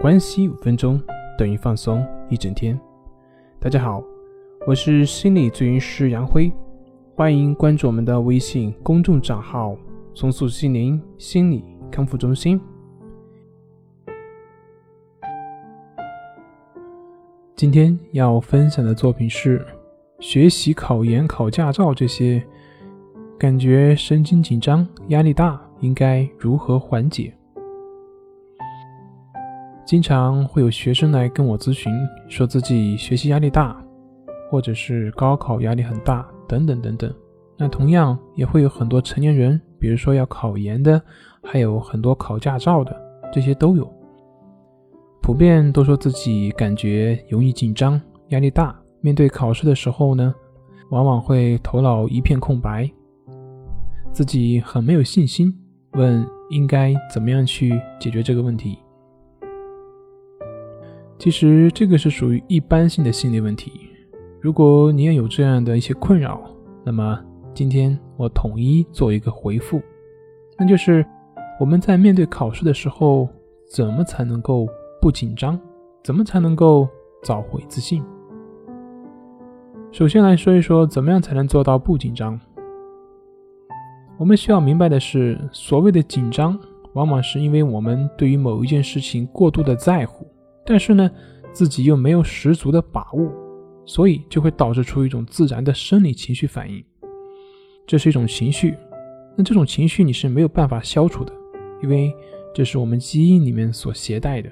关系五分钟等于放松一整天。大家好，我是心理咨询师杨辉，欢迎关注我们的微信公众账号“重塑心灵心理康复中心”。今天要分享的作品是：学习、考研、考驾照这些，感觉神经紧张、压力大，应该如何缓解？经常会有学生来跟我咨询，说自己学习压力大，或者是高考压力很大，等等等等。那同样也会有很多成年人，比如说要考研的，还有很多考驾照的，这些都有。普遍都说自己感觉容易紧张、压力大，面对考试的时候呢，往往会头脑一片空白，自己很没有信心。问应该怎么样去解决这个问题？其实这个是属于一般性的心理问题。如果你也有这样的一些困扰，那么今天我统一做一个回复，那就是我们在面对考试的时候，怎么才能够不紧张？怎么才能够找回自信？首先来说一说，怎么样才能做到不紧张？我们需要明白的是，所谓的紧张，往往是因为我们对于某一件事情过度的在乎。但是呢，自己又没有十足的把握，所以就会导致出一种自然的生理情绪反应。这是一种情绪，那这种情绪你是没有办法消除的，因为这是我们基因里面所携带的。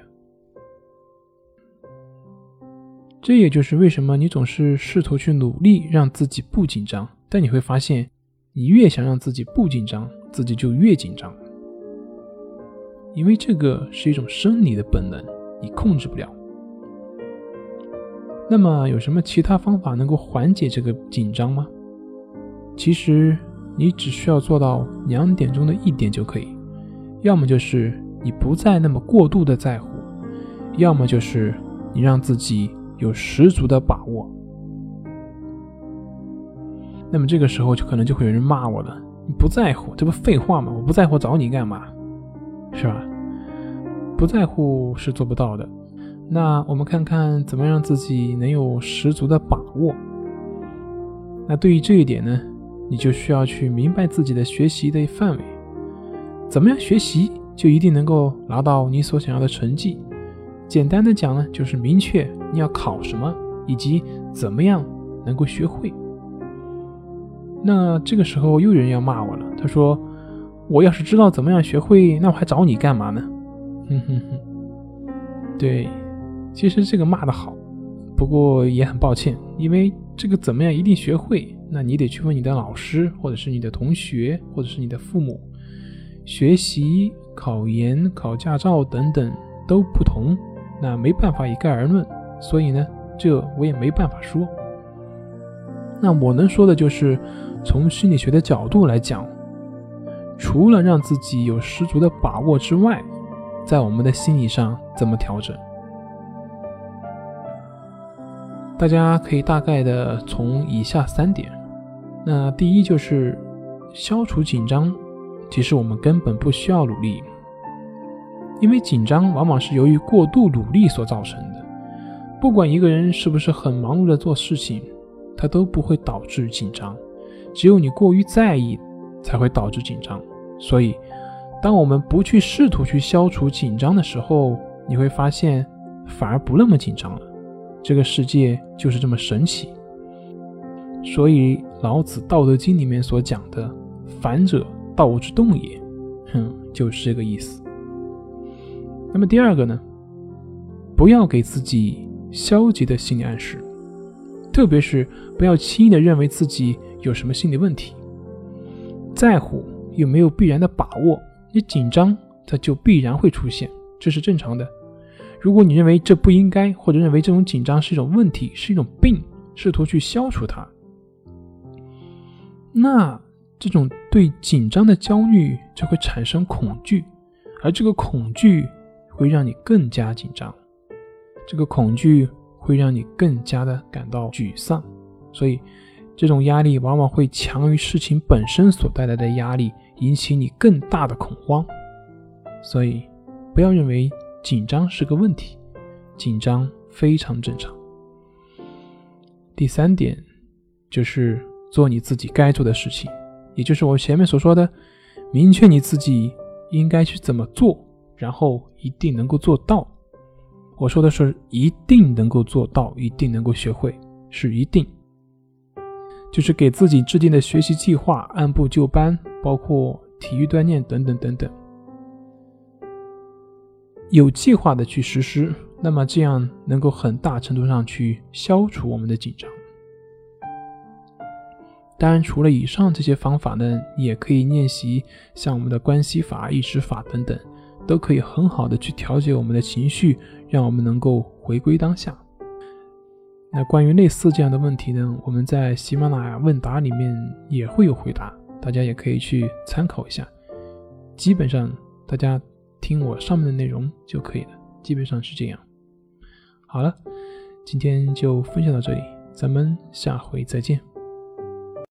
这也就是为什么你总是试图去努力让自己不紧张，但你会发现，你越想让自己不紧张，自己就越紧张，因为这个是一种生理的本能。你控制不了，那么有什么其他方法能够缓解这个紧张吗？其实你只需要做到两点中的一点就可以，要么就是你不再那么过度的在乎，要么就是你让自己有十足的把握。那么这个时候就可能就会有人骂我了，你不在乎，这不废话吗？我不在乎找你干嘛？是吧？不在乎是做不到的。那我们看看怎么让自己能有十足的把握。那对于这一点呢，你就需要去明白自己的学习的范围。怎么样学习就一定能够拿到你所想要的成绩？简单的讲呢，就是明确你要考什么，以及怎么样能够学会。那这个时候又有人要骂我了，他说：“我要是知道怎么样学会，那我还找你干嘛呢？”哼哼哼，对，其实这个骂的好，不过也很抱歉，因为这个怎么样一定学会，那你得去问你的老师，或者是你的同学，或者是你的父母。学习、考研、考驾照等等都不同，那没办法一概而论，所以呢，这我也没办法说。那我能说的就是，从心理学的角度来讲，除了让自己有十足的把握之外，在我们的心理上怎么调整？大家可以大概的从以下三点。那第一就是消除紧张，其实我们根本不需要努力，因为紧张往往是由于过度努力所造成的。不管一个人是不是很忙碌的做事情，他都不会导致紧张，只有你过于在意才会导致紧张。所以。当我们不去试图去消除紧张的时候，你会发现反而不那么紧张了。这个世界就是这么神奇。所以老子《道德经》里面所讲的“反者，道之动也”，哼，就是这个意思。那么第二个呢？不要给自己消极的心理暗示，特别是不要轻易的认为自己有什么心理问题。在乎又没有必然的把握。你紧张，它就必然会出现，这是正常的。如果你认为这不应该，或者认为这种紧张是一种问题，是一种病，试图去消除它，那这种对紧张的焦虑就会产生恐惧，而这个恐惧会让你更加紧张，这个恐惧会让你更加的感到沮丧，所以这种压力往往会强于事情本身所带来的压力。引起你更大的恐慌，所以不要认为紧张是个问题，紧张非常正常。第三点就是做你自己该做的事情，也就是我前面所说的，明确你自己应该去怎么做，然后一定能够做到。我说的是一定能够做到，一定能够学会，是一定。就是给自己制定的学习计划，按部就班，包括体育锻炼等等等等，有计划的去实施，那么这样能够很大程度上去消除我们的紧张。当然，除了以上这些方法呢，也可以练习像我们的关系法、意识法等等，都可以很好的去调节我们的情绪，让我们能够回归当下。那关于类似这样的问题呢，我们在喜马拉雅问答里面也会有回答，大家也可以去参考一下。基本上大家听我上面的内容就可以了，基本上是这样。好了，今天就分享到这里，咱们下回再见。